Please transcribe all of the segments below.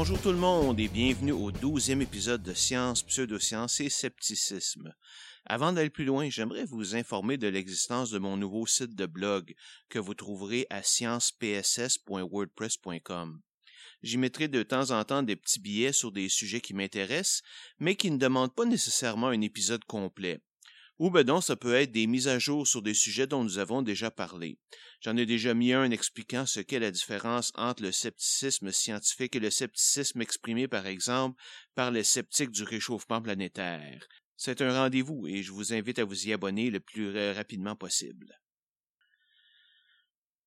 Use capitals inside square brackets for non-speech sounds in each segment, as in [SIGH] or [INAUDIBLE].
Bonjour tout le monde et bienvenue au douzième épisode de Science, Pseudosciences et Scepticisme. Avant d'aller plus loin, j'aimerais vous informer de l'existence de mon nouveau site de blog que vous trouverez à sciencepss.wordpress.com. J'y mettrai de temps en temps des petits billets sur des sujets qui m'intéressent, mais qui ne demandent pas nécessairement un épisode complet. Ou ben donc, ça peut être des mises à jour sur des sujets dont nous avons déjà parlé. J'en ai déjà mis un expliquant ce qu'est la différence entre le scepticisme scientifique et le scepticisme exprimé, par exemple, par les sceptiques du réchauffement planétaire. C'est un rendez-vous et je vous invite à vous y abonner le plus rapidement possible.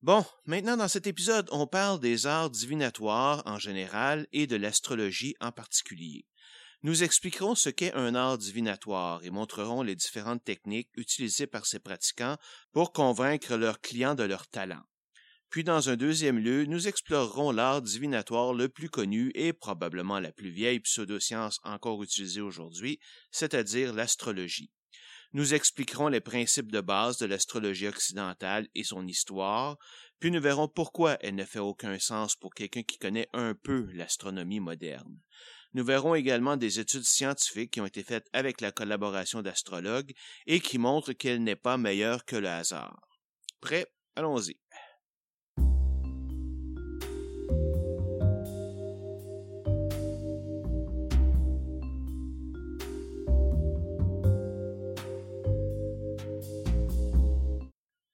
Bon, maintenant dans cet épisode, on parle des arts divinatoires en général et de l'astrologie en particulier. Nous expliquerons ce qu'est un art divinatoire et montrerons les différentes techniques utilisées par ces pratiquants pour convaincre leurs clients de leur talent. Puis dans un deuxième lieu, nous explorerons l'art divinatoire le plus connu et probablement la plus vieille pseudoscience encore utilisée aujourd'hui, c'est-à-dire l'astrologie. Nous expliquerons les principes de base de l'astrologie occidentale et son histoire, puis nous verrons pourquoi elle ne fait aucun sens pour quelqu'un qui connaît un peu l'astronomie moderne. Nous verrons également des études scientifiques qui ont été faites avec la collaboration d'astrologues et qui montrent qu'elle n'est pas meilleure que le hasard. Prêt? Allons-y.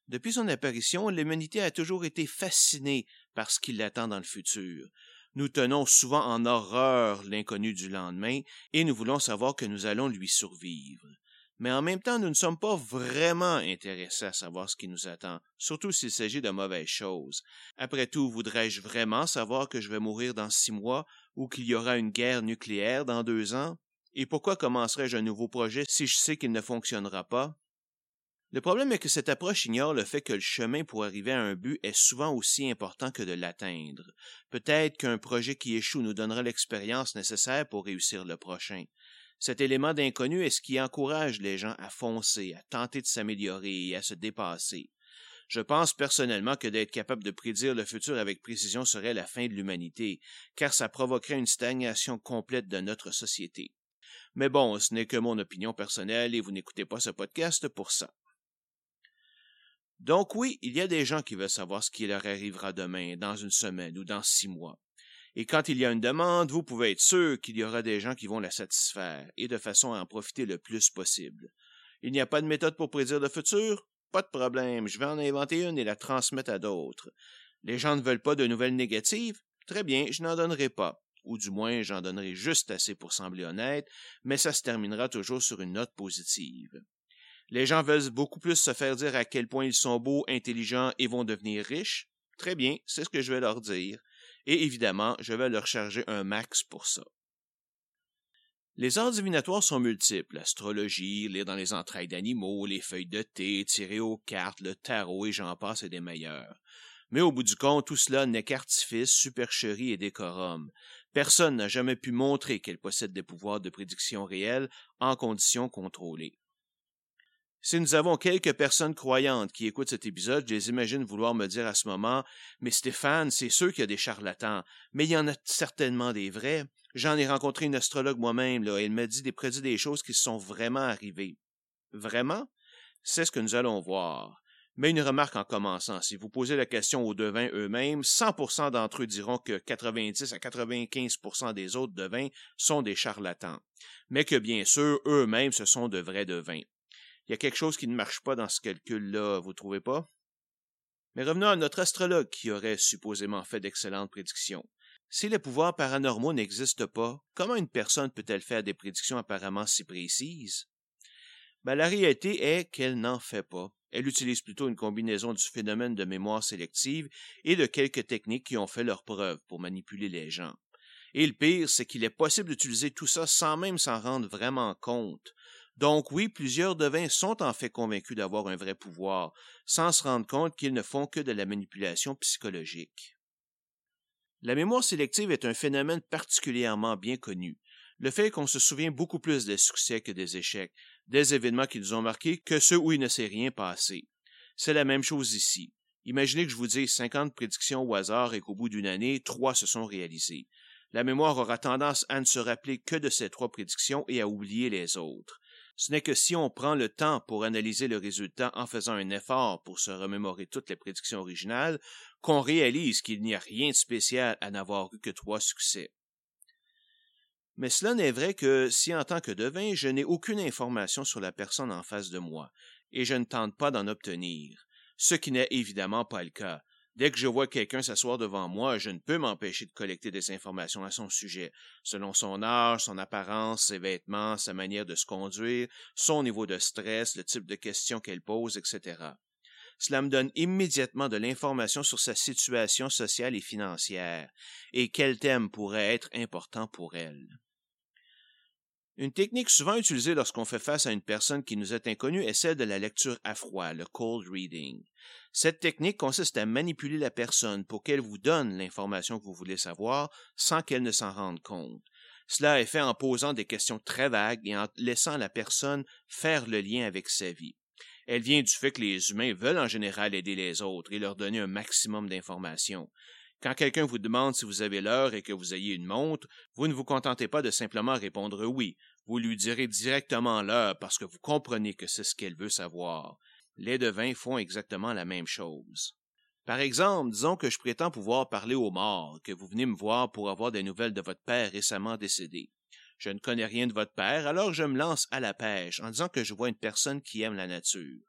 Depuis son apparition, l'humanité a toujours été fascinée par ce qui l'attend dans le futur. Nous tenons souvent en horreur l'inconnu du lendemain et nous voulons savoir que nous allons lui survivre. Mais en même temps, nous ne sommes pas vraiment intéressés à savoir ce qui nous attend, surtout s'il s'agit de mauvaises choses. Après tout, voudrais-je vraiment savoir que je vais mourir dans six mois ou qu'il y aura une guerre nucléaire dans deux ans? Et pourquoi commencerais-je un nouveau projet si je sais qu'il ne fonctionnera pas? Le problème est que cette approche ignore le fait que le chemin pour arriver à un but est souvent aussi important que de l'atteindre. Peut-être qu'un projet qui échoue nous donnera l'expérience nécessaire pour réussir le prochain. Cet élément d'inconnu est ce qui encourage les gens à foncer, à tenter de s'améliorer et à se dépasser. Je pense personnellement que d'être capable de prédire le futur avec précision serait la fin de l'humanité, car ça provoquerait une stagnation complète de notre société. Mais bon, ce n'est que mon opinion personnelle et vous n'écoutez pas ce podcast pour ça. Donc oui, il y a des gens qui veulent savoir ce qui leur arrivera demain, dans une semaine ou dans six mois. Et quand il y a une demande, vous pouvez être sûr qu'il y aura des gens qui vont la satisfaire, et de façon à en profiter le plus possible. Il n'y a pas de méthode pour prédire le futur? Pas de problème, je vais en inventer une et la transmettre à d'autres. Les gens ne veulent pas de nouvelles négatives? Très bien, je n'en donnerai pas. Ou du moins, j'en donnerai juste assez pour sembler honnête, mais ça se terminera toujours sur une note positive. Les gens veulent beaucoup plus se faire dire à quel point ils sont beaux, intelligents et vont devenir riches. Très bien, c'est ce que je vais leur dire. Et évidemment, je vais leur charger un max pour ça. Les arts divinatoires sont multiples. L'astrologie, lire dans les entrailles d'animaux, les feuilles de thé, tirer aux cartes, le tarot et j'en passe et des meilleurs. Mais au bout du compte, tout cela n'est qu'artifice, supercherie et décorum. Personne n'a jamais pu montrer qu'elle possède des pouvoirs de prédiction réels en conditions contrôlées. Si nous avons quelques personnes croyantes qui écoutent cet épisode, je les imagine vouloir me dire à ce moment Mais Stéphane, c'est sûr qu'il y a des charlatans, mais il y en a certainement des vrais. J'en ai rencontré une astrologue moi-même, et elle m'a dit des prédits des choses qui sont vraiment arrivées. Vraiment? C'est ce que nous allons voir. Mais une remarque en commençant, si vous posez la question aux devins eux-mêmes, 100% d'entre eux diront que 90 à 95% des autres devins sont des charlatans, mais que bien sûr, eux-mêmes, ce sont de vrais devins. Il y a quelque chose qui ne marche pas dans ce calcul-là, vous trouvez pas? Mais revenons à notre astrologue qui aurait supposément fait d'excellentes prédictions. Si les pouvoirs paranormaux n'existent pas, comment une personne peut-elle faire des prédictions apparemment si précises? Ben, la réalité est qu'elle n'en fait pas. Elle utilise plutôt une combinaison du phénomène de mémoire sélective et de quelques techniques qui ont fait leur preuve pour manipuler les gens. Et le pire, c'est qu'il est possible d'utiliser tout ça sans même s'en rendre vraiment compte. Donc oui, plusieurs devins sont en fait convaincus d'avoir un vrai pouvoir, sans se rendre compte qu'ils ne font que de la manipulation psychologique. La mémoire sélective est un phénomène particulièrement bien connu. Le fait qu'on se souvient beaucoup plus des succès que des échecs, des événements qui nous ont marqués que ceux où il ne s'est rien passé. C'est la même chose ici. Imaginez que je vous dise 50 prédictions au hasard et qu'au bout d'une année, trois se sont réalisées. La mémoire aura tendance à ne se rappeler que de ces trois prédictions et à oublier les autres. Ce n'est que si on prend le temps pour analyser le résultat en faisant un effort pour se remémorer toutes les prédictions originales qu'on réalise qu'il n'y a rien de spécial à n'avoir eu que trois succès. Mais cela n'est vrai que si en tant que devin je n'ai aucune information sur la personne en face de moi, et je ne tente pas d'en obtenir, ce qui n'est évidemment pas le cas, Dès que je vois quelqu'un s'asseoir devant moi, je ne peux m'empêcher de collecter des informations à son sujet, selon son âge, son apparence, ses vêtements, sa manière de se conduire, son niveau de stress, le type de questions qu'elle pose, etc. Cela me donne immédiatement de l'information sur sa situation sociale et financière, et quel thème pourrait être important pour elle. Une technique souvent utilisée lorsqu'on fait face à une personne qui nous est inconnue est celle de la lecture à froid, le cold reading. Cette technique consiste à manipuler la personne pour qu'elle vous donne l'information que vous voulez savoir sans qu'elle ne s'en rende compte. Cela est fait en posant des questions très vagues et en laissant la personne faire le lien avec sa vie. Elle vient du fait que les humains veulent en général aider les autres et leur donner un maximum d'informations. Quand quelqu'un vous demande si vous avez l'heure et que vous ayez une montre, vous ne vous contentez pas de simplement répondre oui, vous lui direz directement l'heure parce que vous comprenez que c'est ce qu'elle veut savoir. Les devins font exactement la même chose. Par exemple, disons que je prétends pouvoir parler aux morts, que vous venez me voir pour avoir des nouvelles de votre père récemment décédé. Je ne connais rien de votre père, alors je me lance à la pêche en disant que je vois une personne qui aime la nature.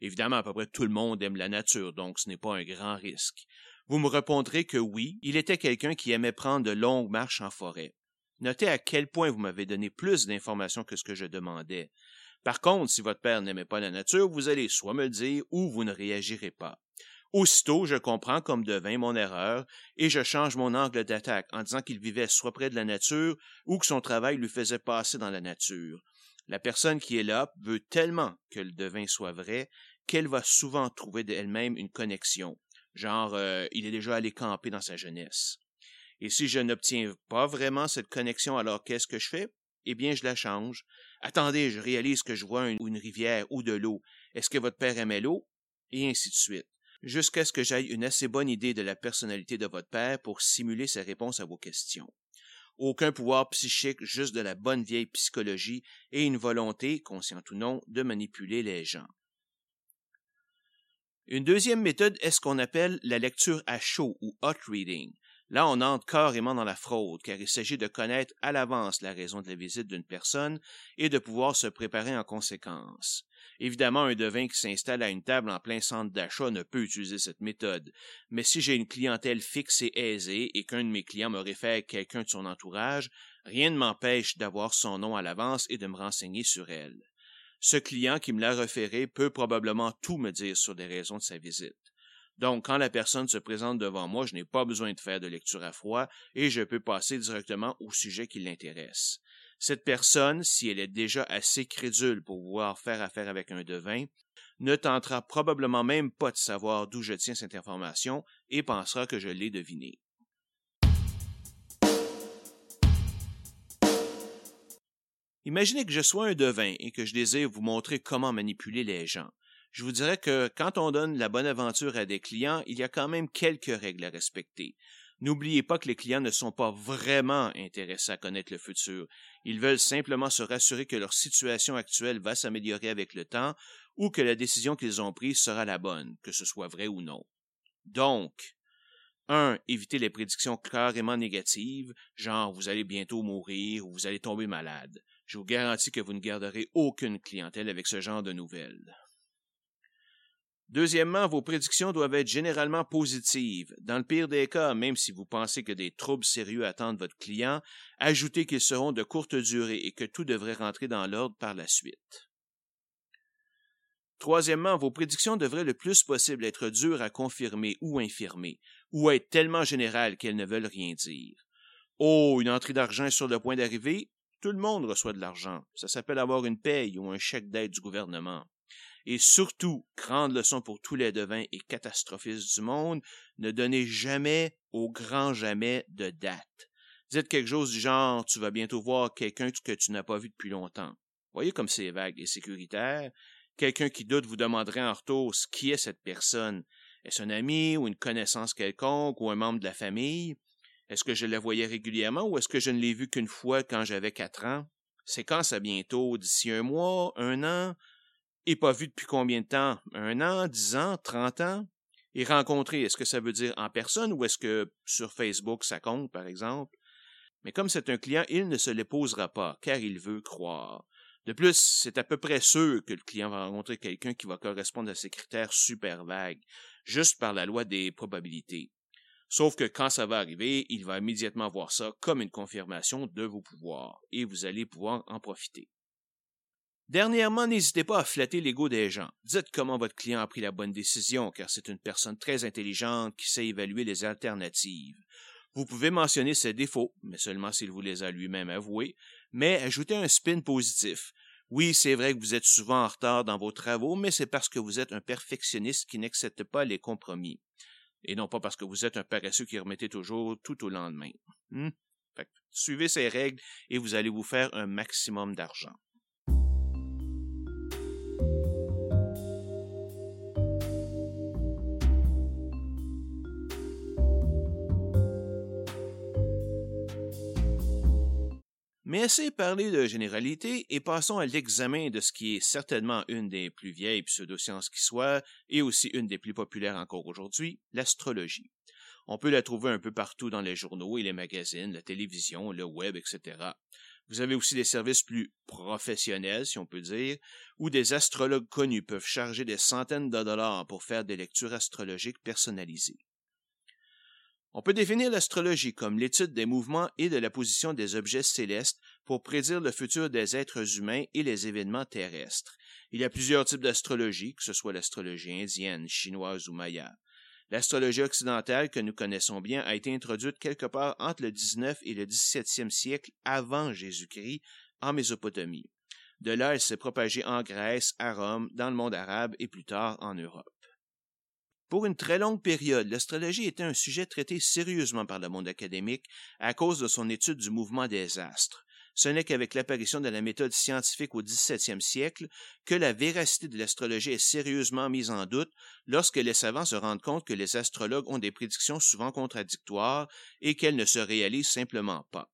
Évidemment, à peu près tout le monde aime la nature, donc ce n'est pas un grand risque. Vous me répondrez que oui, il était quelqu'un qui aimait prendre de longues marches en forêt. Notez à quel point vous m'avez donné plus d'informations que ce que je demandais. Par contre, si votre père n'aimait pas la nature, vous allez soit me dire ou vous ne réagirez pas. Aussitôt, je comprends comme devint mon erreur et je change mon angle d'attaque en disant qu'il vivait soit près de la nature ou que son travail lui faisait passer dans la nature. La personne qui est là veut tellement que le devin soit vrai qu'elle va souvent trouver d'elle-même une connexion. Genre, euh, il est déjà allé camper dans sa jeunesse. Et si je n'obtiens pas vraiment cette connexion, alors qu'est-ce que je fais? Eh bien, je la change. Attendez, je réalise que je vois une, rivière ou de l'eau. Est-ce que votre père aimait l'eau? Et ainsi de suite. Jusqu'à ce que j'aille une assez bonne idée de la personnalité de votre père pour simuler ses réponses à vos questions. Aucun pouvoir psychique, juste de la bonne vieille psychologie et une volonté, consciente ou non, de manipuler les gens. Une deuxième méthode est ce qu'on appelle la lecture à chaud ou hot reading. Là, on entre carrément dans la fraude, car il s'agit de connaître à l'avance la raison de la visite d'une personne et de pouvoir se préparer en conséquence. Évidemment, un devin qui s'installe à une table en plein centre d'achat ne peut utiliser cette méthode, mais si j'ai une clientèle fixe et aisée et qu'un de mes clients me réfère quelqu'un de son entourage, rien ne m'empêche d'avoir son nom à l'avance et de me renseigner sur elle. Ce client qui me l'a référé peut probablement tout me dire sur les raisons de sa visite. Donc, quand la personne se présente devant moi, je n'ai pas besoin de faire de lecture à froid et je peux passer directement au sujet qui l'intéresse. Cette personne, si elle est déjà assez crédule pour pouvoir faire affaire avec un devin, ne tentera probablement même pas de savoir d'où je tiens cette information et pensera que je l'ai devinée. Imaginez que je sois un devin et que je désire vous montrer comment manipuler les gens. Je vous dirais que quand on donne la bonne aventure à des clients, il y a quand même quelques règles à respecter. N'oubliez pas que les clients ne sont pas vraiment intéressés à connaître le futur. Ils veulent simplement se rassurer que leur situation actuelle va s'améliorer avec le temps ou que la décision qu'ils ont prise sera la bonne, que ce soit vrai ou non. Donc, 1. Évitez les prédictions carrément négatives, genre vous allez bientôt mourir ou vous allez tomber malade. Je vous garantis que vous ne garderez aucune clientèle avec ce genre de nouvelles. Deuxièmement, vos prédictions doivent être généralement positives. Dans le pire des cas, même si vous pensez que des troubles sérieux attendent votre client, ajoutez qu'ils seront de courte durée et que tout devrait rentrer dans l'ordre par la suite. Troisièmement, vos prédictions devraient le plus possible être dures à confirmer ou infirmer, ou être tellement générales qu'elles ne veulent rien dire. Oh, une entrée d'argent sur le point d'arriver, tout le monde reçoit de l'argent. Ça s'appelle avoir une paye ou un chèque d'aide du gouvernement. Et surtout, grande leçon pour tous les devins et catastrophistes du monde, ne donnez jamais au grand jamais de date. Dites quelque chose du genre tu vas bientôt voir quelqu'un que tu n'as pas vu depuis longtemps. Voyez comme c'est vague et sécuritaire. Quelqu'un qui doute vous demanderait en retour qui est cette personne. Est-ce un ami ou une connaissance quelconque ou un membre de la famille? Est-ce que je la voyais régulièrement ou est-ce que je ne l'ai vue qu'une fois quand j'avais quatre ans? C'est quand ça bientôt? D'ici un mois, un an? Et pas vu depuis combien de temps? Un an, dix ans, trente ans? Et rencontrer, est-ce que ça veut dire en personne ou est-ce que sur Facebook ça compte, par exemple? Mais comme c'est un client, il ne se les posera pas, car il veut croire. De plus, c'est à peu près sûr que le client va rencontrer quelqu'un qui va correspondre à ces critères super vagues, juste par la loi des probabilités. Sauf que quand ça va arriver, il va immédiatement voir ça comme une confirmation de vos pouvoirs, et vous allez pouvoir en profiter. Dernièrement, n'hésitez pas à flatter l'ego des gens. Dites comment votre client a pris la bonne décision, car c'est une personne très intelligente qui sait évaluer les alternatives. Vous pouvez mentionner ses défauts, mais seulement s'il vous les a lui-même avoués, mais ajoutez un spin positif. Oui, c'est vrai que vous êtes souvent en retard dans vos travaux, mais c'est parce que vous êtes un perfectionniste qui n'accepte pas les compromis. Et non pas parce que vous êtes un paresseux qui remettez toujours tout au lendemain. Hmm? suivez ces règles et vous allez vous faire un maximum d'argent. Mais assez parlé de généralité et passons à l'examen de ce qui est certainement une des plus vieilles pseudosciences qui soit, et aussi une des plus populaires encore aujourd'hui, l'astrologie. On peut la trouver un peu partout dans les journaux et les magazines, la télévision, le web, etc. Vous avez aussi des services plus professionnels, si on peut dire, où des astrologues connus peuvent charger des centaines de dollars pour faire des lectures astrologiques personnalisées. On peut définir l'astrologie comme l'étude des mouvements et de la position des objets célestes pour prédire le futur des êtres humains et les événements terrestres. Il y a plusieurs types d'astrologie, que ce soit l'astrologie indienne, chinoise ou maya. L'astrologie occidentale que nous connaissons bien a été introduite quelque part entre le 19 et le 17e siècle avant Jésus-Christ en Mésopotamie. De là, elle s'est propagée en Grèce, à Rome, dans le monde arabe et plus tard en Europe. Pour une très longue période, l'astrologie était un sujet traité sérieusement par le monde académique à cause de son étude du mouvement des astres. Ce n'est qu'avec l'apparition de la méthode scientifique au XVIIe siècle que la véracité de l'astrologie est sérieusement mise en doute lorsque les savants se rendent compte que les astrologues ont des prédictions souvent contradictoires et qu'elles ne se réalisent simplement pas.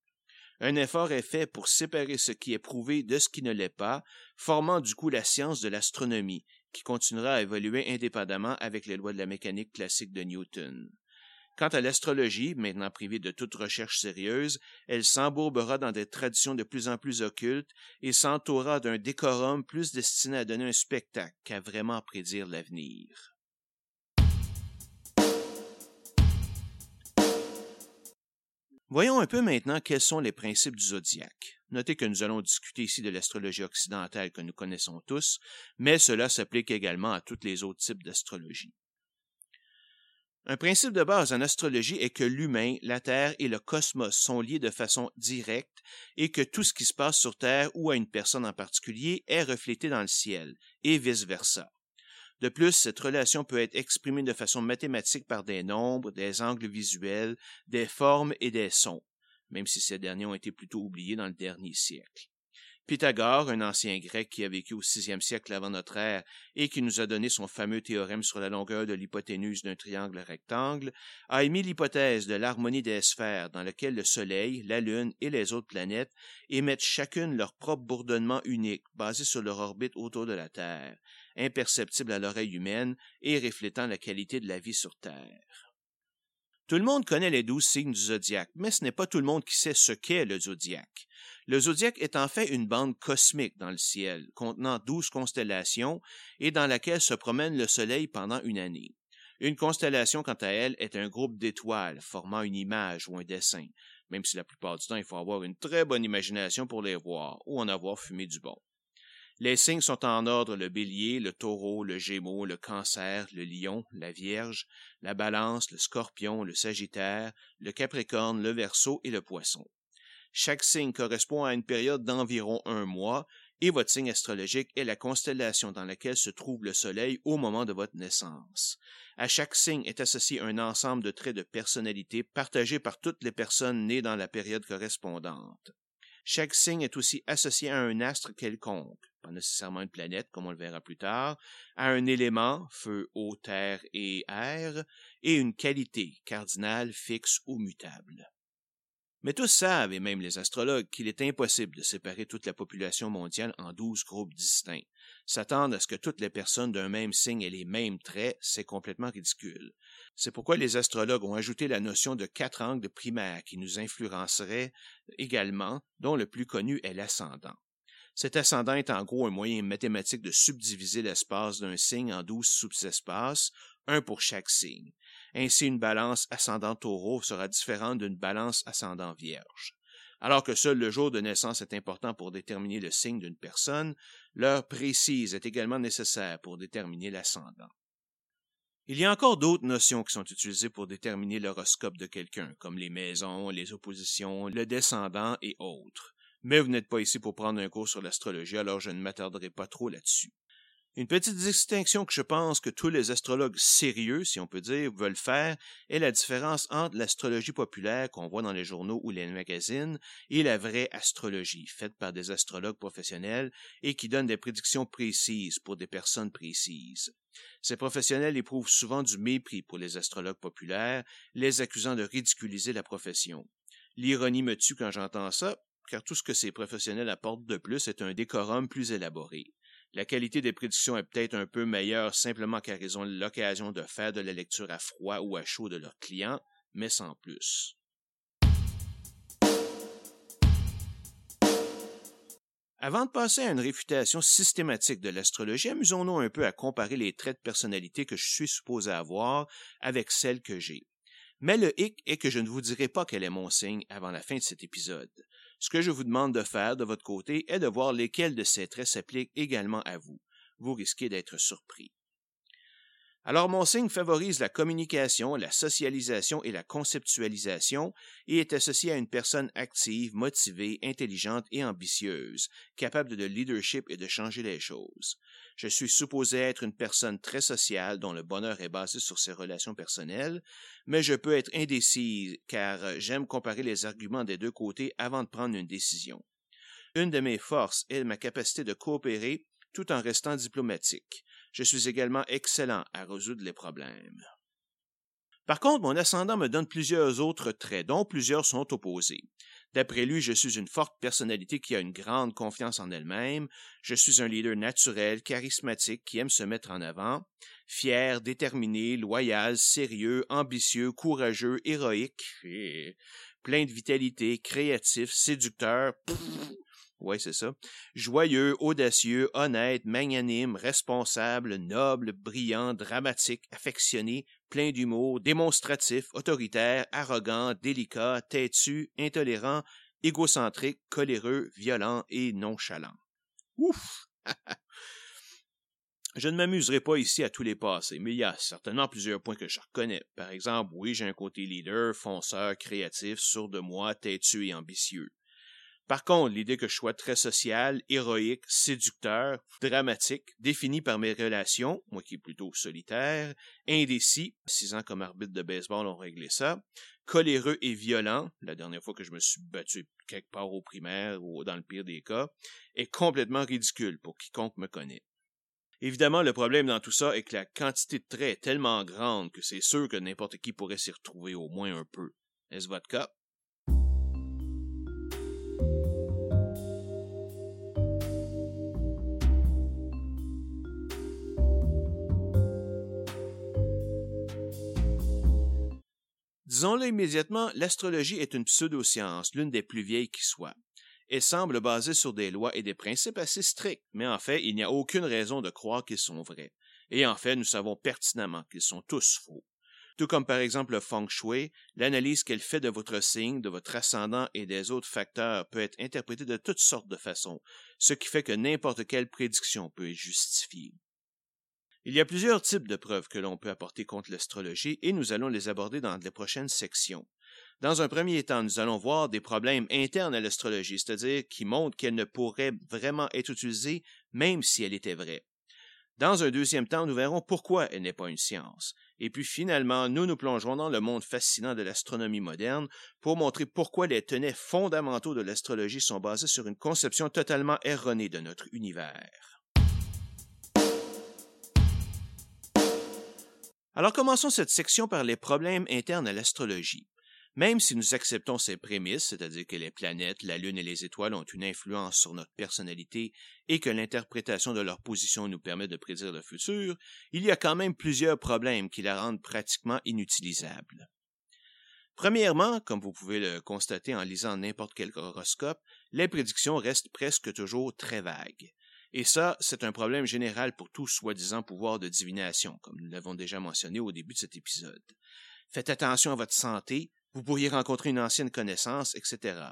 Un effort est fait pour séparer ce qui est prouvé de ce qui ne l'est pas, formant du coup la science de l'astronomie, qui continuera à évoluer indépendamment avec les lois de la mécanique classique de Newton. Quant à l'astrologie, maintenant privée de toute recherche sérieuse, elle s'embourbera dans des traditions de plus en plus occultes et s'entourera d'un décorum plus destiné à donner un spectacle qu'à vraiment prédire l'avenir. Voyons un peu maintenant quels sont les principes du zodiaque. Notez que nous allons discuter ici de l'astrologie occidentale que nous connaissons tous, mais cela s'applique également à tous les autres types d'astrologie. Un principe de base en astrologie est que l'humain, la Terre et le cosmos sont liés de façon directe et que tout ce qui se passe sur Terre ou à une personne en particulier est reflété dans le ciel, et vice-versa. De plus, cette relation peut être exprimée de façon mathématique par des nombres, des angles visuels, des formes et des sons même si ces derniers ont été plutôt oubliés dans le dernier siècle. Pythagore, un ancien grec qui a vécu au sixième siècle avant notre ère et qui nous a donné son fameux théorème sur la longueur de l'hypoténuse d'un triangle rectangle, a émis l'hypothèse de l'harmonie des sphères dans laquelle le Soleil, la Lune et les autres planètes émettent chacune leur propre bourdonnement unique basé sur leur orbite autour de la Terre, imperceptible à l'oreille humaine et reflétant la qualité de la vie sur Terre. Tout le monde connaît les douze signes du zodiaque, mais ce n'est pas tout le monde qui sait ce qu'est le zodiaque. Le zodiaque est en fait une bande cosmique dans le ciel, contenant douze constellations et dans laquelle se promène le Soleil pendant une année. Une constellation, quant à elle, est un groupe d'étoiles formant une image ou un dessin, même si la plupart du temps il faut avoir une très bonne imagination pour les voir ou en avoir fumé du bon. Les signes sont en ordre le bélier, le taureau, le gémeau, le cancer, le lion, la vierge, la balance, le scorpion, le sagittaire, le capricorne, le verseau et le poisson. Chaque signe correspond à une période d'environ un mois, et votre signe astrologique est la constellation dans laquelle se trouve le Soleil au moment de votre naissance. À chaque signe est associé un ensemble de traits de personnalité partagés par toutes les personnes nées dans la période correspondante. Chaque signe est aussi associé à un astre quelconque, pas nécessairement une planète comme on le verra plus tard, à un élément, feu, eau, terre et air, et une qualité, cardinale, fixe ou mutable. Mais tous savent, et même les astrologues, qu'il est impossible de séparer toute la population mondiale en douze groupes distincts. S'attendre à ce que toutes les personnes d'un même signe aient les mêmes traits, c'est complètement ridicule. C'est pourquoi les astrologues ont ajouté la notion de quatre angles primaires qui nous influenceraient également, dont le plus connu est l'ascendant. Cet ascendant est en gros un moyen mathématique de subdiviser l'espace d'un signe en douze sous-espaces, un pour chaque signe. Ainsi, une balance ascendant taureau sera différente d'une balance ascendant vierge. Alors que seul le jour de naissance est important pour déterminer le signe d'une personne, l'heure précise est également nécessaire pour déterminer l'ascendant. Il y a encore d'autres notions qui sont utilisées pour déterminer l'horoscope de quelqu'un, comme les maisons, les oppositions, le descendant et autres. Mais vous n'êtes pas ici pour prendre un cours sur l'astrologie, alors je ne m'attarderai pas trop là-dessus. Une petite distinction que je pense que tous les astrologues sérieux, si on peut dire, veulent faire est la différence entre l'astrologie populaire qu'on voit dans les journaux ou les magazines et la vraie astrologie, faite par des astrologues professionnels et qui donne des prédictions précises pour des personnes précises. Ces professionnels éprouvent souvent du mépris pour les astrologues populaires, les accusant de ridiculiser la profession. L'ironie me tue quand j'entends ça, car tout ce que ces professionnels apportent de plus est un décorum plus élaboré. La qualité des prédictions est peut-être un peu meilleure simplement car ils ont l'occasion de faire de la lecture à froid ou à chaud de leurs clients, mais sans plus. Avant de passer à une réfutation systématique de l'astrologie, amusons-nous un peu à comparer les traits de personnalité que je suis supposé avoir avec celles que j'ai. Mais le hic est que je ne vous dirai pas quel est mon signe avant la fin de cet épisode. Ce que je vous demande de faire de votre côté est de voir lesquels de ces traits s'appliquent également à vous. Vous risquez d'être surpris. Alors mon signe favorise la communication, la socialisation et la conceptualisation et est associé à une personne active, motivée, intelligente et ambitieuse, capable de leadership et de changer les choses. Je suis supposé être une personne très sociale dont le bonheur est basé sur ses relations personnelles, mais je peux être indécise car j'aime comparer les arguments des deux côtés avant de prendre une décision. Une de mes forces est ma capacité de coopérer tout en restant diplomatique. Je suis également excellent à résoudre les problèmes. Par contre, mon ascendant me donne plusieurs autres traits, dont plusieurs sont opposés. D'après lui, je suis une forte personnalité qui a une grande confiance en elle-même, je suis un leader naturel, charismatique, qui aime se mettre en avant, fier, déterminé, loyal, sérieux, ambitieux, courageux, héroïque, plein de vitalité, créatif, séducteur, oui, c'est ça. Joyeux, audacieux, honnête, magnanime, responsable, noble, brillant, dramatique, affectionné, plein d'humour, démonstratif, autoritaire, arrogant, délicat, têtu, intolérant, égocentrique, coléreux, violent et nonchalant. Ouf! [LAUGHS] Je ne m'amuserai pas ici à tous les passer, mais il y a certainement plusieurs points que je reconnais. Par exemple, oui, j'ai un côté leader, fonceur, créatif, sourd de moi, têtu et ambitieux. Par contre, l'idée que je sois très social, héroïque, séducteur, dramatique, défini par mes relations, moi qui est plutôt solitaire, indécis, six ans comme arbitre de baseball ont réglé ça, coléreux et violent, la dernière fois que je me suis battu quelque part au primaire ou dans le pire des cas, est complètement ridicule pour quiconque me connaît. Évidemment, le problème dans tout ça est que la quantité de traits est tellement grande que c'est sûr que n'importe qui pourrait s'y retrouver au moins un peu. Est-ce votre cas? Disons-le immédiatement, l'astrologie est une pseudo-science, l'une des plus vieilles qui soit. Elle semble basée sur des lois et des principes assez stricts, mais en fait, il n'y a aucune raison de croire qu'ils sont vrais. Et en fait, nous savons pertinemment qu'ils sont tous faux. Tout comme par exemple le feng shui, l'analyse qu'elle fait de votre signe, de votre ascendant et des autres facteurs peut être interprétée de toutes sortes de façons, ce qui fait que n'importe quelle prédiction peut être justifiée. Il y a plusieurs types de preuves que l'on peut apporter contre l'astrologie et nous allons les aborder dans les prochaines sections. Dans un premier temps, nous allons voir des problèmes internes à l'astrologie, c'est-à-dire qui montrent qu'elle ne pourrait vraiment être utilisée même si elle était vraie. Dans un deuxième temps, nous verrons pourquoi elle n'est pas une science. Et puis finalement, nous nous plongerons dans le monde fascinant de l'astronomie moderne pour montrer pourquoi les tenets fondamentaux de l'astrologie sont basés sur une conception totalement erronée de notre univers. Alors commençons cette section par les problèmes internes à l'astrologie. Même si nous acceptons ces prémices, c'est-à-dire que les planètes, la Lune et les étoiles ont une influence sur notre personnalité et que l'interprétation de leur position nous permet de prédire le futur, il y a quand même plusieurs problèmes qui la rendent pratiquement inutilisable. Premièrement, comme vous pouvez le constater en lisant n'importe quel horoscope, les prédictions restent presque toujours très vagues. Et ça, c'est un problème général pour tout soi-disant pouvoir de divination, comme nous l'avons déjà mentionné au début de cet épisode. Faites attention à votre santé, vous pourriez rencontrer une ancienne connaissance, etc.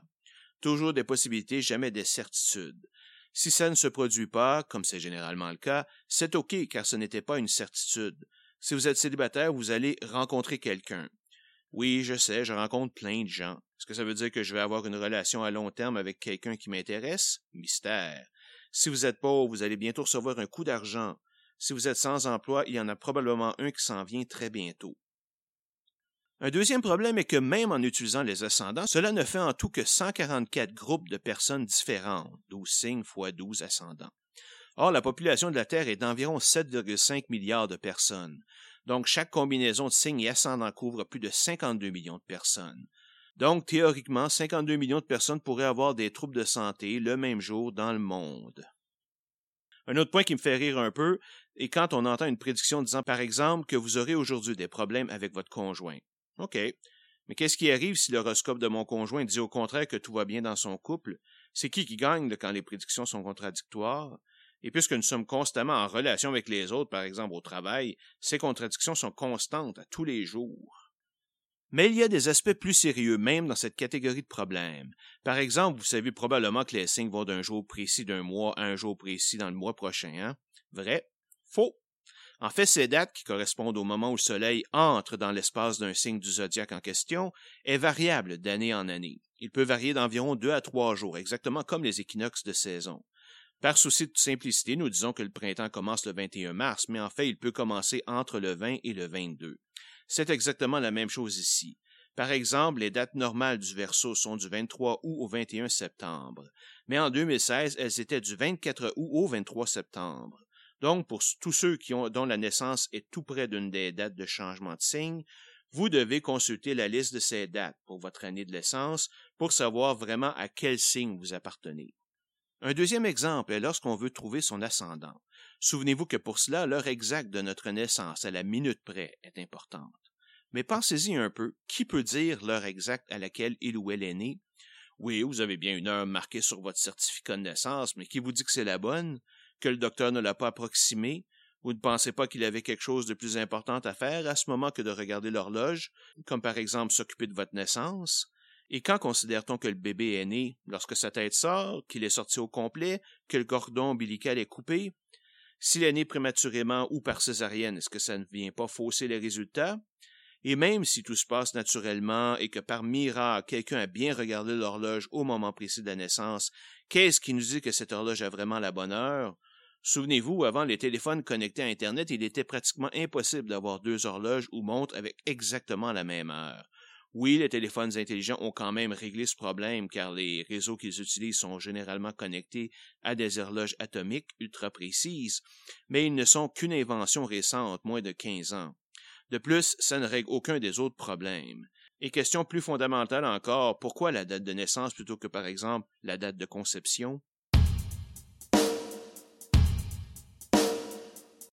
Toujours des possibilités, jamais des certitudes. Si ça ne se produit pas, comme c'est généralement le cas, c'est OK, car ce n'était pas une certitude. Si vous êtes célibataire, vous allez rencontrer quelqu'un. Oui, je sais, je rencontre plein de gens. Est-ce que ça veut dire que je vais avoir une relation à long terme avec quelqu'un qui m'intéresse? Mystère. Si vous êtes pauvre, vous allez bientôt recevoir un coup d'argent. Si vous êtes sans emploi, il y en a probablement un qui s'en vient très bientôt. Un deuxième problème est que même en utilisant les ascendants, cela ne fait en tout que 144 groupes de personnes différentes, 12 signes fois 12 ascendants. Or, la population de la Terre est d'environ 7,5 milliards de personnes. Donc, chaque combinaison de signes et ascendants couvre plus de 52 millions de personnes. Donc, théoriquement, 52 millions de personnes pourraient avoir des troubles de santé le même jour dans le monde. Un autre point qui me fait rire un peu est quand on entend une prédiction disant, par exemple, que vous aurez aujourd'hui des problèmes avec votre conjoint. OK. Mais qu'est-ce qui arrive si l'horoscope de mon conjoint dit au contraire que tout va bien dans son couple? C'est qui qui gagne quand les prédictions sont contradictoires? Et puisque nous sommes constamment en relation avec les autres, par exemple au travail, ces contradictions sont constantes à tous les jours. Mais il y a des aspects plus sérieux même dans cette catégorie de problèmes. Par exemple, vous savez probablement que les signes vont d'un jour précis d'un mois à un jour précis dans le mois prochain. Hein? Vrai? Faux? En fait, ces dates, qui correspondent au moment où le Soleil entre dans l'espace d'un signe du zodiaque en question, est variable d'année en année. Il peut varier d'environ deux à trois jours, exactement comme les équinoxes de saison. Par souci de simplicité, nous disons que le printemps commence le 21 mars, mais en fait, il peut commencer entre le 20 et le 22. C'est exactement la même chose ici. Par exemple, les dates normales du Verseau sont du 23 août au 21 septembre, mais en 2016, elles étaient du 24 août au 23 septembre. Donc, pour tous ceux qui ont, dont la naissance est tout près d'une des dates de changement de signe, vous devez consulter la liste de ces dates pour votre année de naissance pour savoir vraiment à quel signe vous appartenez. Un deuxième exemple est lorsqu'on veut trouver son ascendant. Souvenez-vous que pour cela, l'heure exacte de notre naissance, à la minute près, est importante. Mais pensez-y un peu, qui peut dire l'heure exacte à laquelle il ou elle est né? Oui, vous avez bien une heure marquée sur votre certificat de naissance, mais qui vous dit que c'est la bonne, que le docteur ne l'a pas approximée, vous ne pensez pas qu'il avait quelque chose de plus important à faire à ce moment que de regarder l'horloge, comme par exemple s'occuper de votre naissance? Et quand considère-t-on que le bébé est né? Lorsque sa tête sort, qu'il est sorti au complet, que le cordon ombilical est coupé? S'il est né prématurément ou par césarienne, est-ce que ça ne vient pas fausser les résultats? Et même si tout se passe naturellement et que par miracle quelqu'un a bien regardé l'horloge au moment précis de la naissance, qu'est-ce qui nous dit que cette horloge a vraiment la bonne heure? Souvenez-vous, avant les téléphones connectés à Internet, il était pratiquement impossible d'avoir deux horloges ou montres avec exactement la même heure. Oui, les téléphones intelligents ont quand même réglé ce problème car les réseaux qu'ils utilisent sont généralement connectés à des horloges atomiques ultra précises, mais ils ne sont qu'une invention récente, moins de 15 ans. De plus, ça ne règle aucun des autres problèmes. Et question plus fondamentale encore, pourquoi la date de naissance plutôt que par exemple la date de conception?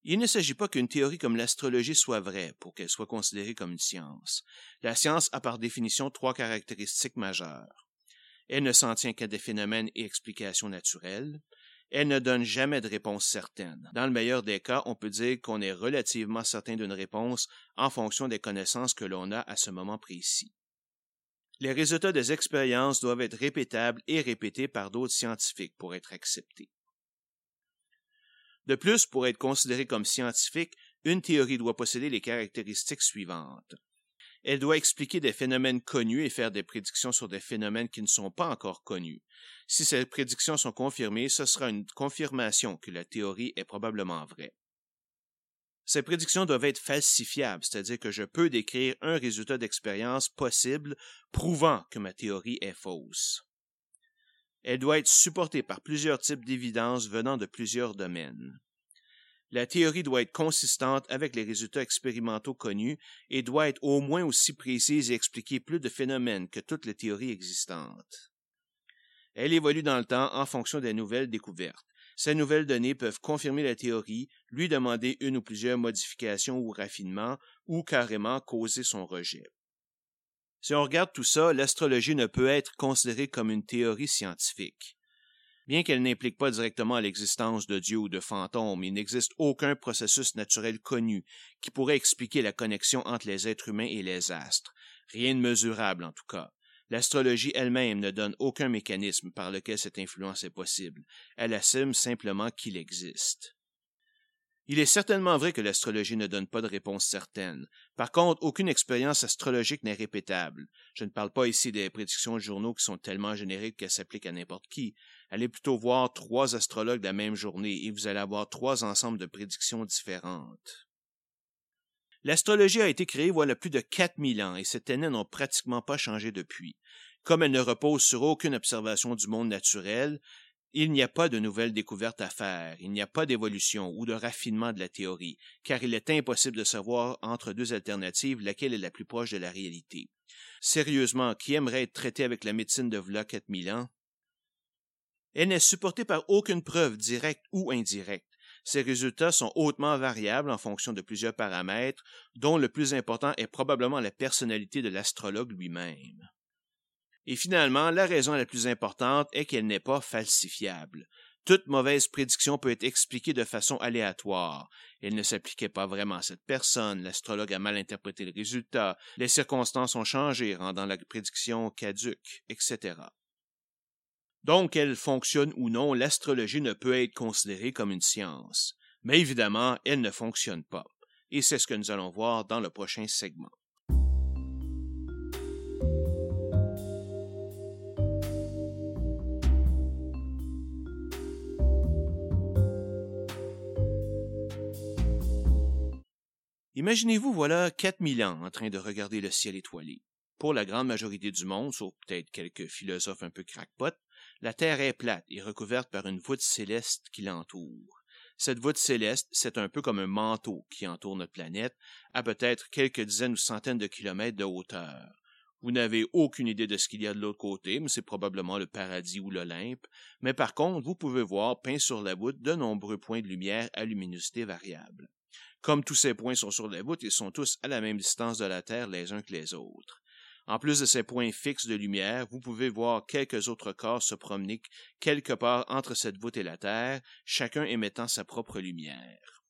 Il ne s'agit pas qu'une théorie comme l'astrologie soit vraie pour qu'elle soit considérée comme une science. La science a par définition trois caractéristiques majeures. Elle ne s'en tient qu'à des phénomènes et explications naturelles. Elle ne donne jamais de réponse certaine. Dans le meilleur des cas, on peut dire qu'on est relativement certain d'une réponse en fonction des connaissances que l'on a à ce moment précis. Les résultats des expériences doivent être répétables et répétés par d'autres scientifiques pour être acceptés. De plus, pour être considérée comme scientifique, une théorie doit posséder les caractéristiques suivantes. Elle doit expliquer des phénomènes connus et faire des prédictions sur des phénomènes qui ne sont pas encore connus. Si ces prédictions sont confirmées, ce sera une confirmation que la théorie est probablement vraie. Ces prédictions doivent être falsifiables, c'est-à-dire que je peux décrire un résultat d'expérience possible prouvant que ma théorie est fausse. Elle doit être supportée par plusieurs types d'évidences venant de plusieurs domaines. La théorie doit être consistante avec les résultats expérimentaux connus et doit être au moins aussi précise et expliquer plus de phénomènes que toutes les théories existantes. Elle évolue dans le temps en fonction des nouvelles découvertes. Ces nouvelles données peuvent confirmer la théorie, lui demander une ou plusieurs modifications ou raffinements, ou carrément causer son rejet. Si on regarde tout ça, l'astrologie ne peut être considérée comme une théorie scientifique. Bien qu'elle n'implique pas directement l'existence de Dieu ou de fantômes, il n'existe aucun processus naturel connu qui pourrait expliquer la connexion entre les êtres humains et les astres. Rien de mesurable en tout cas. L'astrologie elle-même ne donne aucun mécanisme par lequel cette influence est possible. Elle assume simplement qu'il existe. Il est certainement vrai que l'astrologie ne donne pas de réponse certaine. Par contre, aucune expérience astrologique n'est répétable. Je ne parle pas ici des prédictions de journaux qui sont tellement génériques qu'elles s'appliquent à n'importe qui. Allez plutôt voir trois astrologues la même journée et vous allez avoir trois ensembles de prédictions différentes. L'astrologie a été créée voilà plus de 4000 ans et ces années n'ont pratiquement pas changé depuis. Comme elle ne repose sur aucune observation du monde naturel, il n'y a pas de nouvelles découvertes à faire, il n'y a pas d'évolution ou de raffinement de la théorie, car il est impossible de savoir entre deux alternatives laquelle est la plus proche de la réalité. Sérieusement, qui aimerait être traité avec la médecine de v'là 4000 ans? Elle n'est supportée par aucune preuve directe ou indirecte. Ses résultats sont hautement variables en fonction de plusieurs paramètres, dont le plus important est probablement la personnalité de l'astrologue lui-même. Et finalement, la raison la plus importante est qu'elle n'est pas falsifiable. Toute mauvaise prédiction peut être expliquée de façon aléatoire. Elle ne s'appliquait pas vraiment à cette personne, l'astrologue a mal interprété le résultat, les circonstances ont changé, rendant la prédiction caduque, etc. Donc, qu'elle fonctionne ou non, l'astrologie ne peut être considérée comme une science. Mais évidemment, elle ne fonctionne pas. Et c'est ce que nous allons voir dans le prochain segment. Imaginez-vous voilà 4000 ans en train de regarder le ciel étoilé. Pour la grande majorité du monde, sauf peut-être quelques philosophes un peu crackpots, la Terre est plate et recouverte par une voûte céleste qui l'entoure. Cette voûte céleste, c'est un peu comme un manteau qui entoure notre planète, à peut-être quelques dizaines ou centaines de kilomètres de hauteur. Vous n'avez aucune idée de ce qu'il y a de l'autre côté, mais c'est probablement le paradis ou l'Olympe. Mais par contre, vous pouvez voir peint sur la voûte de nombreux points de lumière à luminosité variable. Comme tous ces points sont sur la voûte, ils sont tous à la même distance de la Terre les uns que les autres. En plus de ces points fixes de lumière, vous pouvez voir quelques autres corps se promener quelque part entre cette voûte et la Terre, chacun émettant sa propre lumière.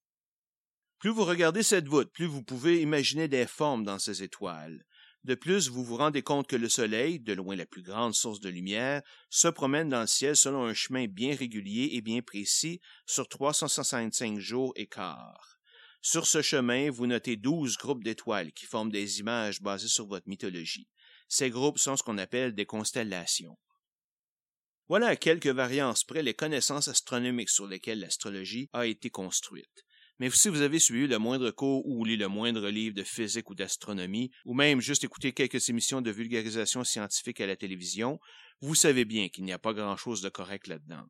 Plus vous regardez cette voûte, plus vous pouvez imaginer des formes dans ces étoiles. De plus, vous vous rendez compte que le Soleil, de loin la plus grande source de lumière, se promène dans le ciel selon un chemin bien régulier et bien précis sur 365 jours et quarts. Sur ce chemin, vous notez douze groupes d'étoiles qui forment des images basées sur votre mythologie. Ces groupes sont ce qu'on appelle des constellations. Voilà à quelques variances près les connaissances astronomiques sur lesquelles l'astrologie a été construite. Mais si vous avez suivi le moindre cours ou lu le moindre livre de physique ou d'astronomie, ou même juste écouté quelques émissions de vulgarisation scientifique à la télévision, vous savez bien qu'il n'y a pas grand-chose de correct là-dedans.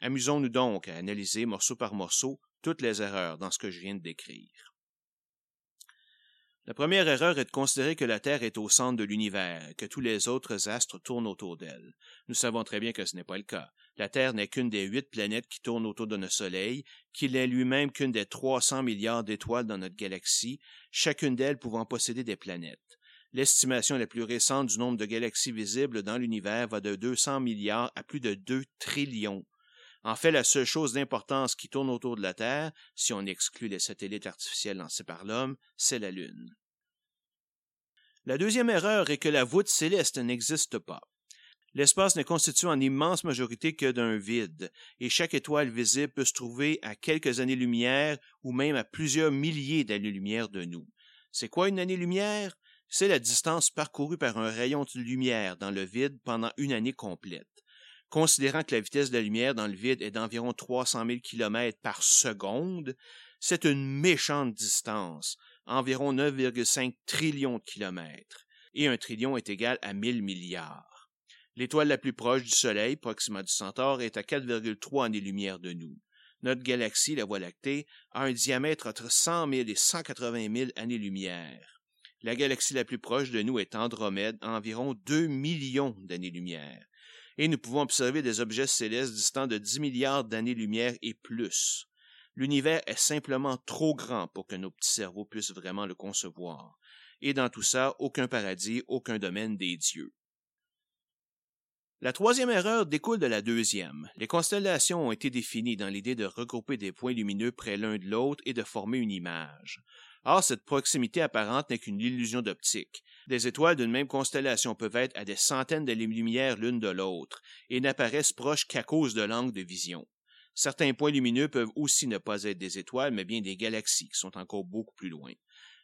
Amusons-nous donc à analyser morceau par morceau toutes les erreurs dans ce que je viens de décrire. La première erreur est de considérer que la Terre est au centre de l'univers, que tous les autres astres tournent autour d'elle. Nous savons très bien que ce n'est pas le cas. La Terre n'est qu'une des huit planètes qui tournent autour de notre Soleil, qu'il n'est lui-même qu'une des 300 milliards d'étoiles dans notre galaxie, chacune d'elles pouvant posséder des planètes. L'estimation la plus récente du nombre de galaxies visibles dans l'univers va de 200 milliards à plus de 2 trillions. En fait, la seule chose d'importance qui tourne autour de la Terre, si on exclut les satellites artificiels lancés par l'homme, c'est la Lune. La deuxième erreur est que la voûte céleste n'existe pas. L'espace n'est constitué en immense majorité que d'un vide, et chaque étoile visible peut se trouver à quelques années-lumière ou même à plusieurs milliers d'années-lumière de nous. C'est quoi une année-lumière? C'est la distance parcourue par un rayon de lumière dans le vide pendant une année complète. Considérant que la vitesse de la lumière dans le vide est d'environ 300 000 km par seconde, c'est une méchante distance, environ 9,5 trillions de kilomètres, et un trillion est égal à 1000 milliards. L'étoile la plus proche du Soleil, Proxima du Centaure, est à 4,3 années-lumière de nous. Notre galaxie, la Voie lactée, a un diamètre entre 100 000 et 180 000 années-lumière. La galaxie la plus proche de nous est Andromède, à environ 2 millions d'années-lumière. Et nous pouvons observer des objets célestes distants de 10 milliards d'années-lumière et plus. L'univers est simplement trop grand pour que nos petits cerveaux puissent vraiment le concevoir. Et dans tout ça, aucun paradis, aucun domaine des dieux. La troisième erreur découle de la deuxième. Les constellations ont été définies dans l'idée de regrouper des points lumineux près l'un de l'autre et de former une image. Or, cette proximité apparente n'est qu'une illusion d'optique. Des étoiles d'une même constellation peuvent être à des centaines de lumières l'une de l'autre et n'apparaissent proches qu'à cause de l'angle de vision. Certains points lumineux peuvent aussi ne pas être des étoiles, mais bien des galaxies qui sont encore beaucoup plus loin.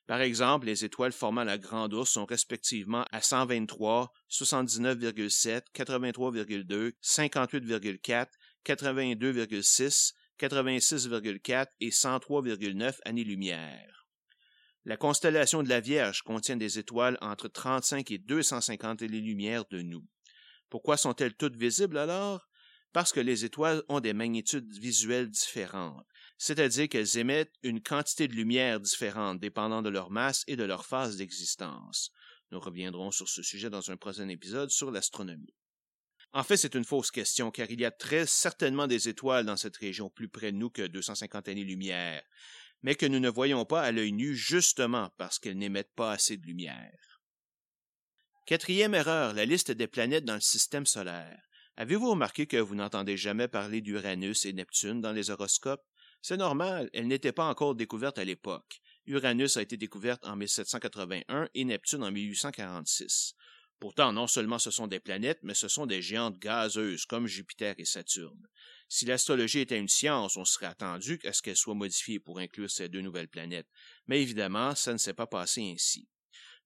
Par exemple, les étoiles formant la Grande Ourse sont respectivement à 123, 79,7, 83,2, 58,4, 82,6, 86,4 et 103,9 années-lumière. La constellation de la Vierge contient des étoiles entre 35 et 250 années-lumière de nous. Pourquoi sont-elles toutes visibles alors? Parce que les étoiles ont des magnitudes visuelles différentes c'est-à-dire qu'elles émettent une quantité de lumière différente dépendant de leur masse et de leur phase d'existence. Nous reviendrons sur ce sujet dans un prochain épisode sur l'astronomie. En fait, c'est une fausse question, car il y a très certainement des étoiles dans cette région plus près de nous que 250 années-lumière, mais que nous ne voyons pas à l'œil nu justement parce qu'elles n'émettent pas assez de lumière. Quatrième erreur, la liste des planètes dans le système solaire. Avez-vous remarqué que vous n'entendez jamais parler d'Uranus et Neptune dans les horoscopes? C'est normal, elle n'était pas encore découverte à l'époque. Uranus a été découverte en 1781 et Neptune en 1846. Pourtant, non seulement ce sont des planètes, mais ce sont des géantes gazeuses comme Jupiter et Saturne. Si l'astrologie était une science, on serait attendu à ce qu'elle soit modifiée pour inclure ces deux nouvelles planètes. Mais évidemment, ça ne s'est pas passé ainsi.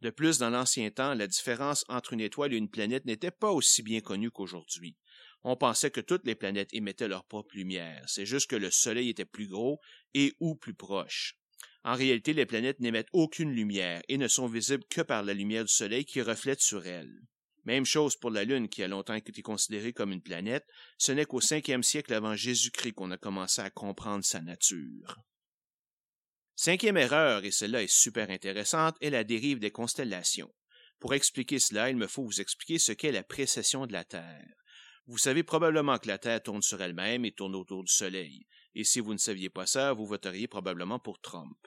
De plus, dans l'ancien temps, la différence entre une étoile et une planète n'était pas aussi bien connue qu'aujourd'hui on pensait que toutes les planètes émettaient leur propre lumière. C'est juste que le Soleil était plus gros et ou plus proche. En réalité, les planètes n'émettent aucune lumière et ne sont visibles que par la lumière du Soleil qui reflète sur elles. Même chose pour la Lune, qui a longtemps été considérée comme une planète, ce n'est qu'au cinquième siècle avant Jésus-Christ qu'on a commencé à comprendre sa nature. Cinquième erreur, et celle-là est super intéressante, est la dérive des constellations. Pour expliquer cela, il me faut vous expliquer ce qu'est la précession de la Terre. Vous savez probablement que la Terre tourne sur elle-même et tourne autour du Soleil, et si vous ne saviez pas ça, vous voteriez probablement pour Trump.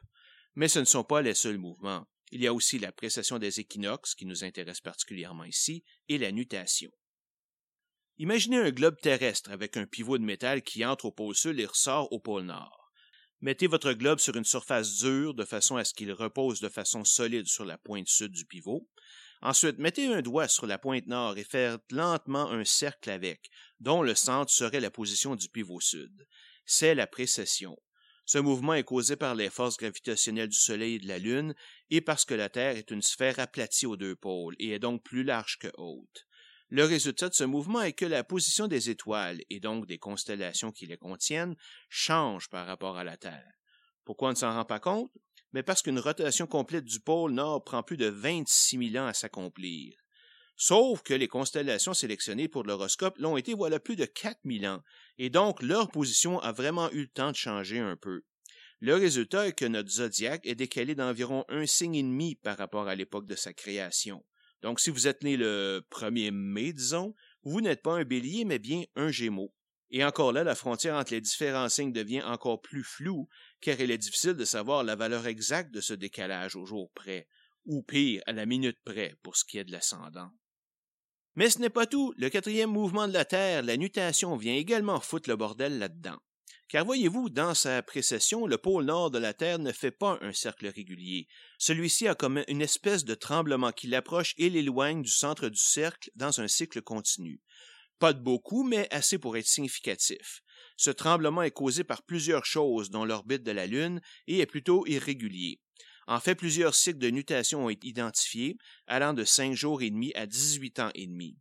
Mais ce ne sont pas les seuls mouvements. Il y a aussi la précession des équinoxes, qui nous intéresse particulièrement ici, et la nutation. Imaginez un globe terrestre avec un pivot de métal qui entre au pôle sud et ressort au pôle nord. Mettez votre globe sur une surface dure de façon à ce qu'il repose de façon solide sur la pointe sud du pivot, Ensuite, mettez un doigt sur la pointe nord et faites lentement un cercle avec, dont le centre serait la position du pivot sud. C'est la précession. Ce mouvement est causé par les forces gravitationnelles du Soleil et de la Lune et parce que la Terre est une sphère aplatie aux deux pôles et est donc plus large que haute. Le résultat de ce mouvement est que la position des étoiles, et donc des constellations qui les contiennent, change par rapport à la Terre. Pourquoi on ne s'en rend pas compte? mais parce qu'une rotation complète du pôle Nord prend plus de 26 000 ans à s'accomplir. Sauf que les constellations sélectionnées pour l'horoscope l'ont été voilà plus de 4 000 ans, et donc leur position a vraiment eu le temps de changer un peu. Le résultat est que notre zodiaque est décalé d'environ un signe et demi par rapport à l'époque de sa création. Donc si vous êtes né le 1er mai, disons, vous n'êtes pas un bélier, mais bien un gémeau. Et encore là, la frontière entre les différents signes devient encore plus floue, car il est difficile de savoir la valeur exacte de ce décalage au jour près, ou pire, à la minute près, pour ce qui est de l'ascendant. Mais ce n'est pas tout. Le quatrième mouvement de la Terre, la nutation, vient également foutre le bordel là-dedans. Car voyez-vous, dans sa précession, le pôle nord de la Terre ne fait pas un cercle régulier. Celui-ci a comme une espèce de tremblement qui l'approche et l'éloigne du centre du cercle dans un cycle continu. Pas de beaucoup, mais assez pour être significatif. Ce tremblement est causé par plusieurs choses, dont l'orbite de la Lune, et est plutôt irrégulier. En fait, plusieurs cycles de nutation ont été identifiés, allant de cinq jours et demi à 18 ans et demi.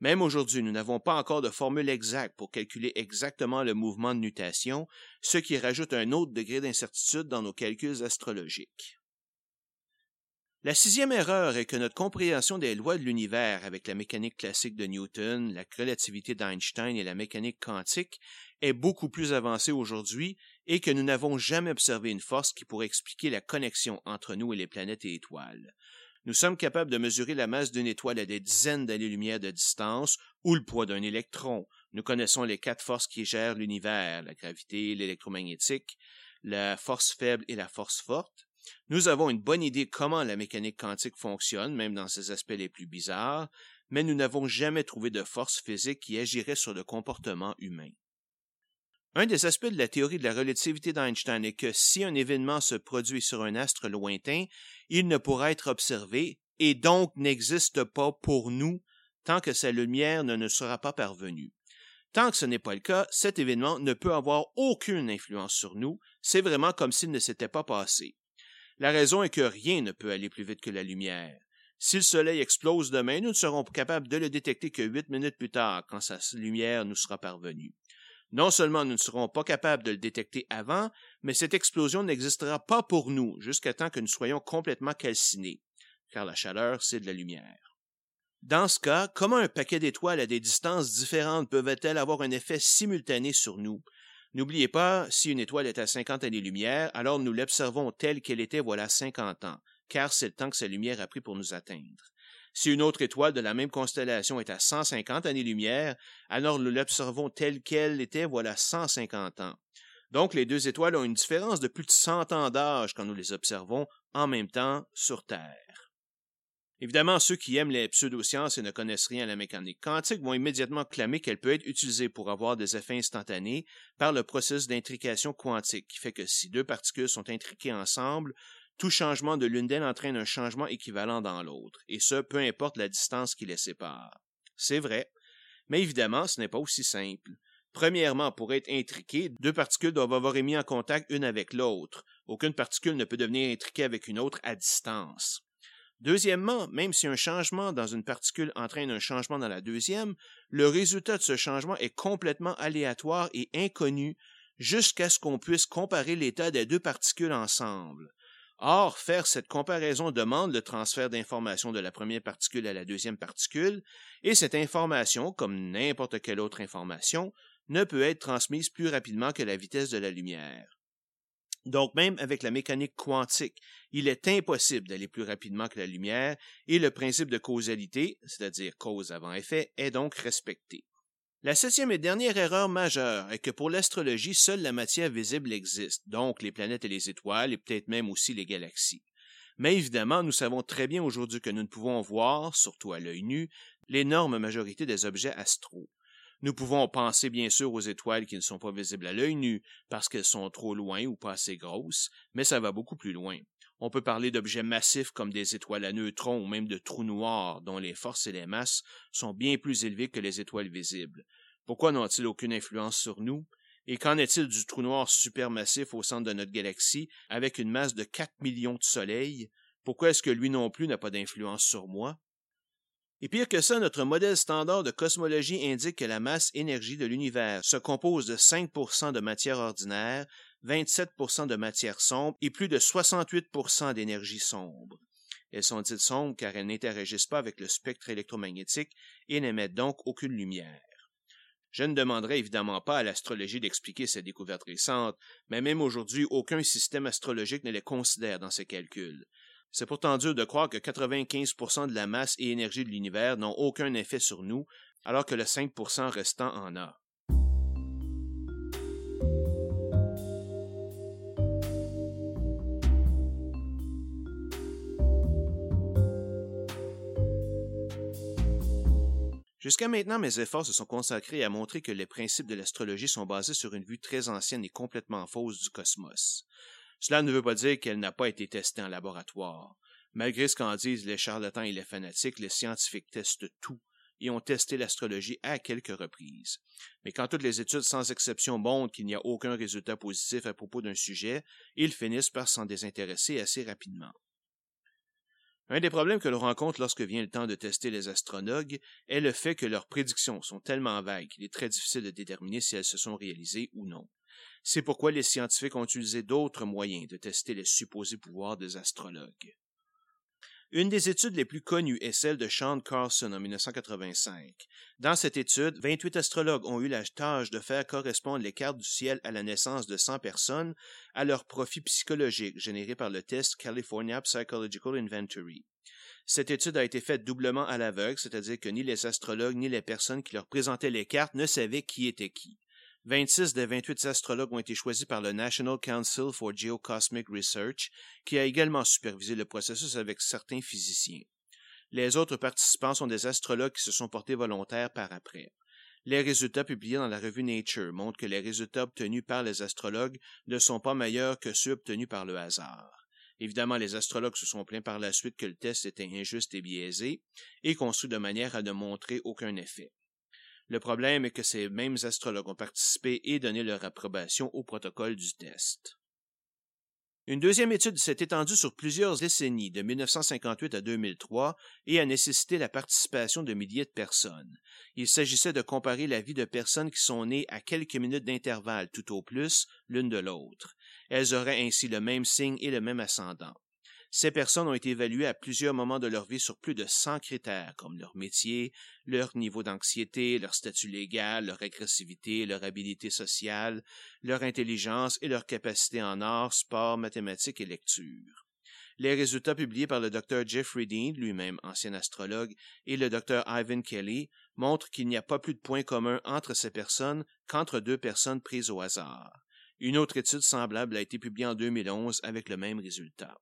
Même aujourd'hui, nous n'avons pas encore de formule exacte pour calculer exactement le mouvement de nutation, ce qui rajoute un autre degré d'incertitude dans nos calculs astrologiques. La sixième erreur est que notre compréhension des lois de l'univers avec la mécanique classique de Newton, la relativité d'Einstein et la mécanique quantique est beaucoup plus avancée aujourd'hui et que nous n'avons jamais observé une force qui pourrait expliquer la connexion entre nous et les planètes et étoiles. Nous sommes capables de mesurer la masse d'une étoile à des dizaines d'années-lumière de distance ou le poids d'un électron. Nous connaissons les quatre forces qui gèrent l'univers, la gravité, l'électromagnétique, la force faible et la force forte. Nous avons une bonne idée comment la mécanique quantique fonctionne, même dans ses aspects les plus bizarres, mais nous n'avons jamais trouvé de force physique qui agirait sur le comportement humain. Un des aspects de la théorie de la relativité d'Einstein est que si un événement se produit sur un astre lointain, il ne pourra être observé et donc n'existe pas pour nous tant que sa lumière ne nous sera pas parvenue. Tant que ce n'est pas le cas, cet événement ne peut avoir aucune influence sur nous, c'est vraiment comme s'il ne s'était pas passé. La raison est que rien ne peut aller plus vite que la lumière. Si le Soleil explose demain, nous ne serons capables de le détecter que huit minutes plus tard, quand sa lumière nous sera parvenue. Non seulement nous ne serons pas capables de le détecter avant, mais cette explosion n'existera pas pour nous jusqu'à temps que nous soyons complètement calcinés, car la chaleur, c'est de la lumière. Dans ce cas, comment un paquet d'étoiles à des distances différentes peuvent-elles avoir un effet simultané sur nous? N'oubliez pas, si une étoile est à 50 années-lumière, alors nous l'observons telle qu'elle était voilà 50 ans, car c'est le temps que sa lumière a pris pour nous atteindre. Si une autre étoile de la même constellation est à 150 années-lumière, alors nous l'observons telle qu'elle était voilà 150 ans. Donc les deux étoiles ont une différence de plus de 100 ans d'âge quand nous les observons en même temps sur Terre. Évidemment, ceux qui aiment les pseudosciences et ne connaissent rien à la mécanique quantique vont immédiatement clamer qu'elle peut être utilisée pour avoir des effets instantanés par le processus d'intrication quantique, qui fait que si deux particules sont intriquées ensemble, tout changement de l'une d'elles entraîne un changement équivalent dans l'autre, et ce, peu importe la distance qui les sépare. C'est vrai, mais évidemment, ce n'est pas aussi simple. Premièrement, pour être intriquées, deux particules doivent avoir mis en contact une avec l'autre. Aucune particule ne peut devenir intriquée avec une autre à distance. Deuxièmement, même si un changement dans une particule entraîne un changement dans la deuxième, le résultat de ce changement est complètement aléatoire et inconnu jusqu'à ce qu'on puisse comparer l'état des deux particules ensemble. Or, faire cette comparaison demande le transfert d'informations de la première particule à la deuxième particule, et cette information, comme n'importe quelle autre information, ne peut être transmise plus rapidement que la vitesse de la lumière. Donc même avec la mécanique quantique, il est impossible d'aller plus rapidement que la lumière, et le principe de causalité, c'est-à-dire cause avant effet, est donc respecté. La septième et dernière erreur majeure est que pour l'astrologie, seule la matière visible existe, donc les planètes et les étoiles, et peut-être même aussi les galaxies. Mais évidemment, nous savons très bien aujourd'hui que nous ne pouvons voir, surtout à l'œil nu, l'énorme majorité des objets astraux. Nous pouvons penser bien sûr aux étoiles qui ne sont pas visibles à l'œil nu parce qu'elles sont trop loin ou pas assez grosses, mais ça va beaucoup plus loin. On peut parler d'objets massifs comme des étoiles à neutrons ou même de trous noirs dont les forces et les masses sont bien plus élevées que les étoiles visibles. Pourquoi n'ont-ils aucune influence sur nous? Et qu'en est-il du trou noir supermassif au centre de notre galaxie avec une masse de 4 millions de soleils? Pourquoi est-ce que lui non plus n'a pas d'influence sur moi? Et pire que ça, notre modèle standard de cosmologie indique que la masse énergie de l'univers se compose de 5% de matière ordinaire, 27% de matière sombre et plus de 68% d'énergie sombre. Elles sont dites sombres car elles n'interagissent pas avec le spectre électromagnétique et n'émettent donc aucune lumière. Je ne demanderai évidemment pas à l'astrologie d'expliquer ces découvertes récentes, mais même aujourd'hui, aucun système astrologique ne les considère dans ses calculs. C'est pourtant dur de croire que 95% de la masse et énergie de l'univers n'ont aucun effet sur nous, alors que le 5% restant en a. Jusqu'à maintenant, mes efforts se sont consacrés à montrer que les principes de l'astrologie sont basés sur une vue très ancienne et complètement fausse du cosmos. Cela ne veut pas dire qu'elle n'a pas été testée en laboratoire. Malgré ce qu'en disent les charlatans et les fanatiques, les scientifiques testent tout et ont testé l'astrologie à quelques reprises. Mais quand toutes les études sans exception montrent qu'il n'y a aucun résultat positif à propos d'un sujet, ils finissent par s'en désintéresser assez rapidement. Un des problèmes que l'on rencontre lorsque vient le temps de tester les astronogues est le fait que leurs prédictions sont tellement vagues qu'il est très difficile de déterminer si elles se sont réalisées ou non. C'est pourquoi les scientifiques ont utilisé d'autres moyens de tester les supposés pouvoirs des astrologues. Une des études les plus connues est celle de Sean Carlson en 1985. Dans cette étude, 28 astrologues ont eu la tâche de faire correspondre les cartes du ciel à la naissance de 100 personnes à leur profit psychologique généré par le test California Psychological Inventory. Cette étude a été faite doublement à l'aveugle, c'est-à-dire que ni les astrologues ni les personnes qui leur présentaient les cartes ne savaient qui était qui. 26 des 28 astrologues ont été choisis par le National Council for Geocosmic Research, qui a également supervisé le processus avec certains physiciens. Les autres participants sont des astrologues qui se sont portés volontaires par après. Les résultats publiés dans la revue Nature montrent que les résultats obtenus par les astrologues ne sont pas meilleurs que ceux obtenus par le hasard. Évidemment, les astrologues se sont plaints par la suite que le test était injuste et biaisé, et construit de manière à ne montrer aucun effet. Le problème est que ces mêmes astrologues ont participé et donné leur approbation au protocole du test. Une deuxième étude s'est étendue sur plusieurs décennies, de 1958 à 2003, et a nécessité la participation de milliers de personnes. Il s'agissait de comparer la vie de personnes qui sont nées à quelques minutes d'intervalle tout au plus l'une de l'autre. Elles auraient ainsi le même signe et le même ascendant. Ces personnes ont été évaluées à plusieurs moments de leur vie sur plus de 100 critères, comme leur métier, leur niveau d'anxiété, leur statut légal, leur agressivité, leur habilité sociale, leur intelligence et leur capacité en art, sport, mathématiques et lecture. Les résultats publiés par le Dr Jeffrey Dean, lui-même ancien astrologue, et le Dr Ivan Kelly montrent qu'il n'y a pas plus de points communs entre ces personnes qu'entre deux personnes prises au hasard. Une autre étude semblable a été publiée en 2011 avec le même résultat.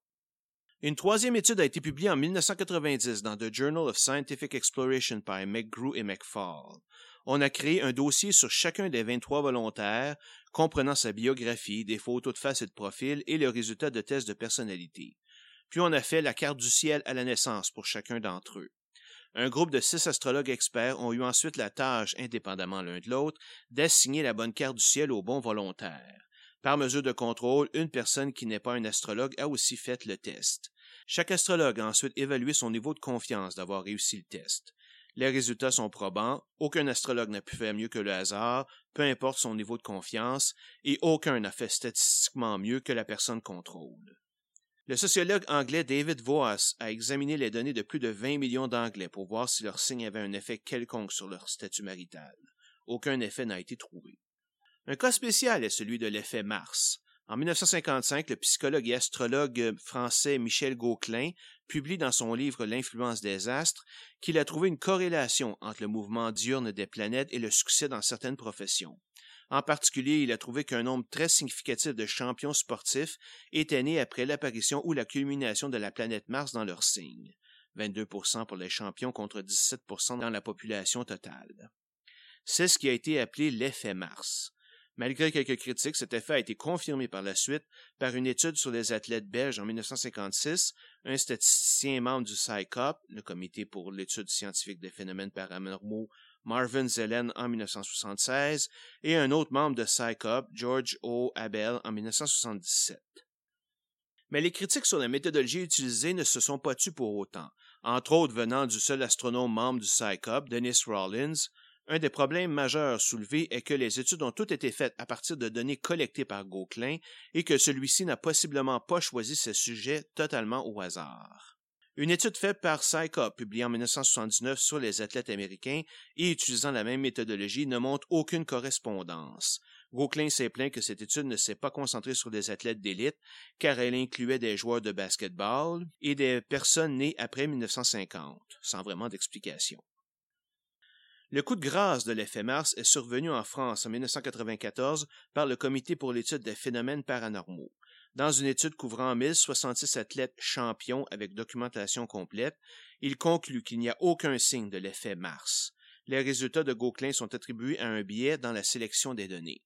Une troisième étude a été publiée en 1990 dans The Journal of Scientific Exploration par McGrew et McFall. On a créé un dossier sur chacun des 23 volontaires, comprenant sa biographie, des photos de face et de profil et le résultat de tests de personnalité. Puis on a fait la carte du ciel à la naissance pour chacun d'entre eux. Un groupe de six astrologues experts ont eu ensuite la tâche, indépendamment l'un de l'autre, d'assigner la bonne carte du ciel aux bons volontaires. Par mesure de contrôle, une personne qui n'est pas un astrologue a aussi fait le test. Chaque astrologue a ensuite évalué son niveau de confiance d'avoir réussi le test. Les résultats sont probants, aucun astrologue n'a pu faire mieux que le hasard, peu importe son niveau de confiance, et aucun n'a fait statistiquement mieux que la personne contrôle. Le sociologue anglais David Voas a examiné les données de plus de 20 millions d'Anglais pour voir si leur signe avait un effet quelconque sur leur statut marital. Aucun effet n'a été trouvé. Un cas spécial est celui de l'effet Mars. En 1955, le psychologue et astrologue français Michel Gauquelin publie dans son livre L'influence des astres qu'il a trouvé une corrélation entre le mouvement diurne des planètes et le succès dans certaines professions. En particulier, il a trouvé qu'un nombre très significatif de champions sportifs était né après l'apparition ou la culmination de la planète Mars dans leur signe. 22% pour les champions contre 17% dans la population totale. C'est ce qui a été appelé l'effet Mars. Malgré quelques critiques, cet effet a été confirmé par la suite par une étude sur les athlètes belges en 1956, un statisticien membre du CICOP, le Comité pour l'étude scientifique des phénomènes paranormaux, Marvin Zelen en 1976, et un autre membre de CICOP, George O. Abel, en 1977. Mais les critiques sur la méthodologie utilisée ne se sont pas tues pour autant, entre autres venant du seul astronome membre du CICOP, Dennis Rollins, un des problèmes majeurs soulevés est que les études ont toutes été faites à partir de données collectées par Gauquelin et que celui-ci n'a possiblement pas choisi ses sujets totalement au hasard. Une étude faite par PsyCop, publiée en 1979 sur les athlètes américains et utilisant la même méthodologie, ne montre aucune correspondance. Gauquelin s'est plaint que cette étude ne s'est pas concentrée sur des athlètes d'élite, car elle incluait des joueurs de basketball et des personnes nées après 1950, sans vraiment d'explication. Le coup de grâce de l'effet Mars est survenu en France en 1994 par le Comité pour l'étude des phénomènes paranormaux. Dans une étude couvrant 1066 athlètes champions avec documentation complète, il conclut qu'il n'y a aucun signe de l'effet Mars. Les résultats de Gauquelin sont attribués à un biais dans la sélection des données.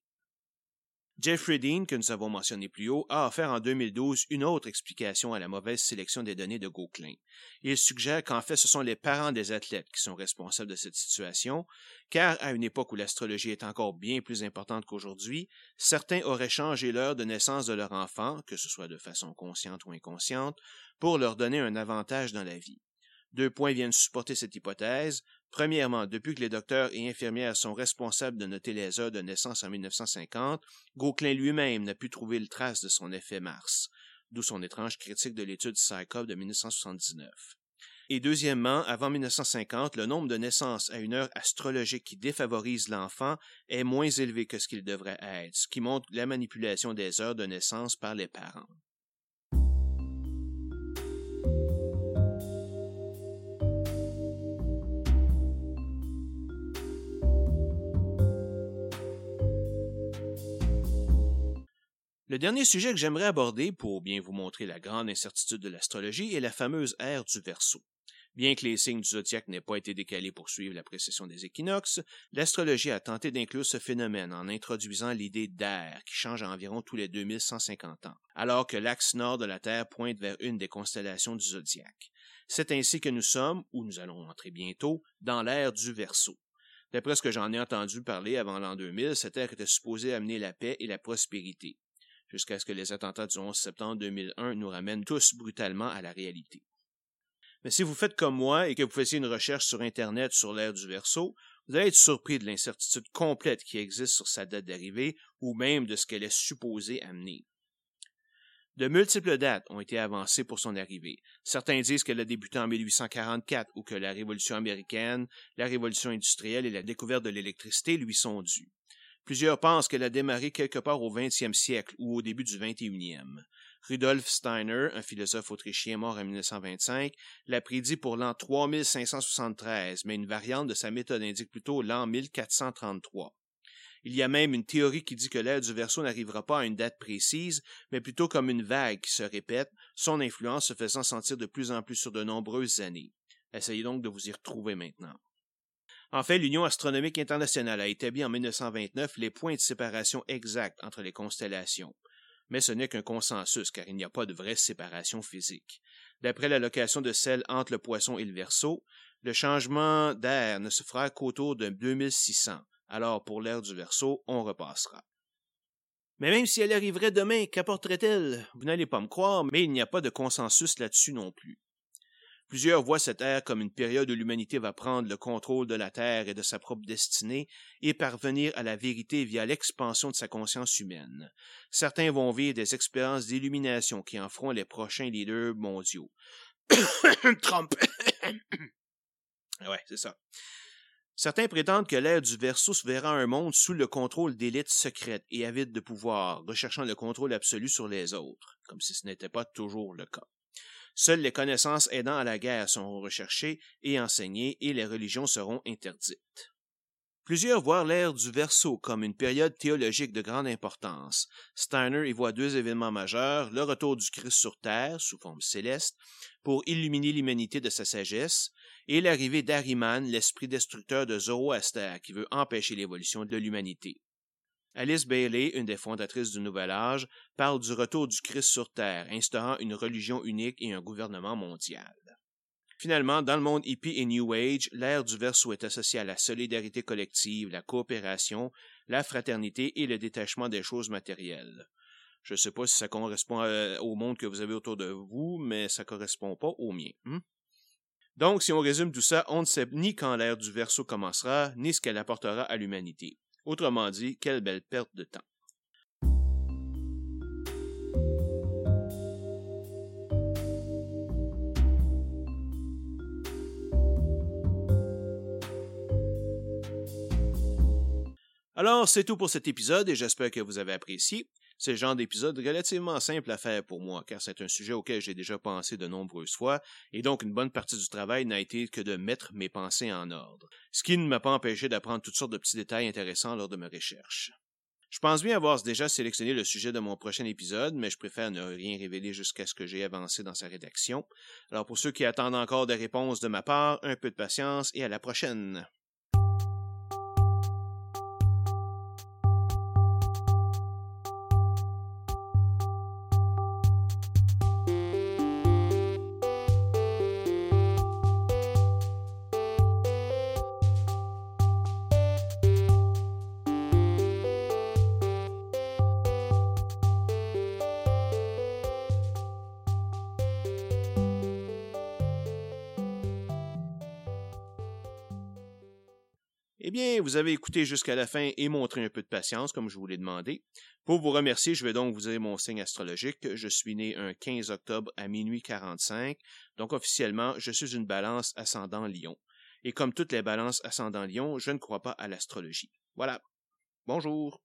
Jeffrey Dean, que nous avons mentionné plus haut, a offert en 2012 une autre explication à la mauvaise sélection des données de Gauquelin. Il suggère qu'en fait ce sont les parents des athlètes qui sont responsables de cette situation, car à une époque où l'astrologie est encore bien plus importante qu'aujourd'hui, certains auraient changé l'heure de naissance de leur enfant, que ce soit de façon consciente ou inconsciente, pour leur donner un avantage dans la vie. Deux points viennent supporter cette hypothèse. Premièrement, depuis que les docteurs et infirmières sont responsables de noter les heures de naissance en 1950, Gauquelin lui-même n'a pu trouver le trace de son effet Mars. d'où son étrange critique de l'étude Psychop de 1979. Et deuxièmement, avant 1950, le nombre de naissances à une heure astrologique qui défavorise l'enfant est moins élevé que ce qu'il devrait être, ce qui montre la manipulation des heures de naissance par les parents. Le dernier sujet que j'aimerais aborder pour bien vous montrer la grande incertitude de l'astrologie est la fameuse ère du Verseau. Bien que les signes du zodiaque n'aient pas été décalés pour suivre la précession des équinoxes, l'astrologie a tenté d'inclure ce phénomène en introduisant l'idée d'ère qui change environ tous les 2150 ans, alors que l'axe nord de la Terre pointe vers une des constellations du zodiaque. C'est ainsi que nous sommes, ou nous allons entrer bientôt, dans l'ère du Verseau. D'après ce que j'en ai entendu parler avant l'an 2000, cette ère était supposée amener la paix et la prospérité jusqu'à ce que les attentats du 11 septembre 2001 nous ramènent tous brutalement à la réalité. Mais si vous faites comme moi et que vous faisiez une recherche sur Internet sur l'ère du Verseau, vous allez être surpris de l'incertitude complète qui existe sur sa date d'arrivée ou même de ce qu'elle est supposée amener. De multiples dates ont été avancées pour son arrivée. Certains disent qu'elle a débuté en 1844 ou que la Révolution américaine, la Révolution industrielle et la découverte de l'électricité lui sont dues. Plusieurs pensent qu'elle a démarré quelque part au XXe siècle ou au début du XXIe. Rudolf Steiner, un philosophe autrichien mort en 1925, l'a prédit pour l'an 3573, mais une variante de sa méthode indique plutôt l'an 1433. Il y a même une théorie qui dit que l'ère du Verseau n'arrivera pas à une date précise, mais plutôt comme une vague qui se répète, son influence se faisant sentir de plus en plus sur de nombreuses années. Essayez donc de vous y retrouver maintenant. En fait, l'Union astronomique internationale a établi en 1929 les points de séparation exacts entre les constellations. Mais ce n'est qu'un consensus, car il n'y a pas de vraie séparation physique. D'après la location de celle entre le poisson et le verso, le changement d'air ne se fera qu'autour de 2600. Alors, pour l'ère du verso, on repassera. Mais même si elle arriverait demain, qu'apporterait-elle? Vous n'allez pas me croire, mais il n'y a pas de consensus là-dessus non plus. Plusieurs voient cette ère comme une période où l'humanité va prendre le contrôle de la Terre et de sa propre destinée et parvenir à la vérité via l'expansion de sa conscience humaine. Certains vont vivre des expériences d'illumination qui en feront les prochains leaders mondiaux. [COUGHS] Trump. [COUGHS] ouais, c'est ça. Certains prétendent que l'ère du Verseau se verra un monde sous le contrôle d'élites secrètes et avides de pouvoir, recherchant le contrôle absolu sur les autres, comme si ce n'était pas toujours le cas. Seules les connaissances aidant à la guerre seront recherchées et enseignées et les religions seront interdites. Plusieurs voient l'ère du Verseau comme une période théologique de grande importance. Steiner y voit deux événements majeurs, le retour du Christ sur Terre, sous forme céleste, pour illuminer l'humanité de sa sagesse, et l'arrivée d'Ariman, l'esprit destructeur de Zoroaster, qui veut empêcher l'évolution de l'humanité. Alice Bailey, une des fondatrices du Nouvel Âge, parle du retour du Christ sur Terre, instaurant une religion unique et un gouvernement mondial. Finalement, dans le monde hippie et New Age, l'ère du Verseau est associée à la solidarité collective, la coopération, la fraternité et le détachement des choses matérielles. Je ne sais pas si ça correspond euh, au monde que vous avez autour de vous, mais ça correspond pas au mien. Hmm? Donc, si on résume tout ça, on ne sait ni quand l'ère du Verseau commencera, ni ce qu'elle apportera à l'humanité. Autrement dit, quelle belle perte de temps. Alors, c'est tout pour cet épisode et j'espère que vous avez apprécié. C'est le genre d'épisode relativement simple à faire pour moi, car c'est un sujet auquel j'ai déjà pensé de nombreuses fois, et donc une bonne partie du travail n'a été que de mettre mes pensées en ordre, ce qui ne m'a pas empêché d'apprendre toutes sortes de petits détails intéressants lors de mes recherches. Je pense bien avoir déjà sélectionné le sujet de mon prochain épisode, mais je préfère ne rien révéler jusqu'à ce que j'ai avancé dans sa rédaction. Alors pour ceux qui attendent encore des réponses de ma part, un peu de patience et à la prochaine. Vous avez écouté jusqu'à la fin et montré un peu de patience, comme je vous l'ai demandé. Pour vous remercier, je vais donc vous dire mon signe astrologique. Je suis né un 15 octobre à minuit 45. Donc, officiellement, je suis une balance ascendant lion. Et comme toutes les balances ascendant lion, je ne crois pas à l'astrologie. Voilà. Bonjour.